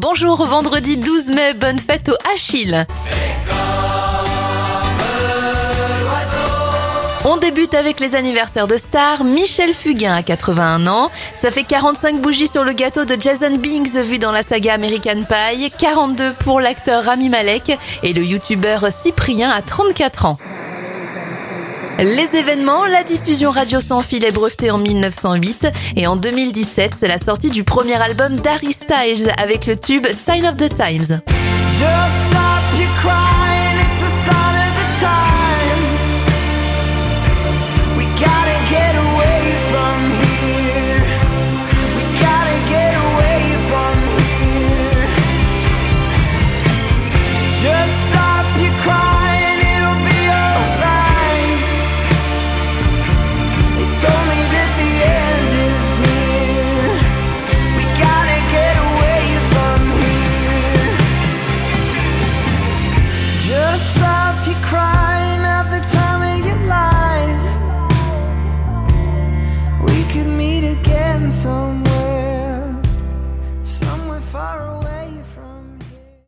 Bonjour, vendredi 12 mai, bonne fête au Achille. On débute avec les anniversaires de stars. Michel Fugain a 81 ans. Ça fait 45 bougies sur le gâteau de Jason Biggs vu dans la saga American Pie. 42 pour l'acteur Rami Malek et le youtubeur Cyprien a 34 ans. Les événements, la diffusion radio sans fil est brevetée en 1908 et en 2017, c'est la sortie du premier album d'Harry Styles avec le tube Sign of the Times. somewhere, somewhere far away from.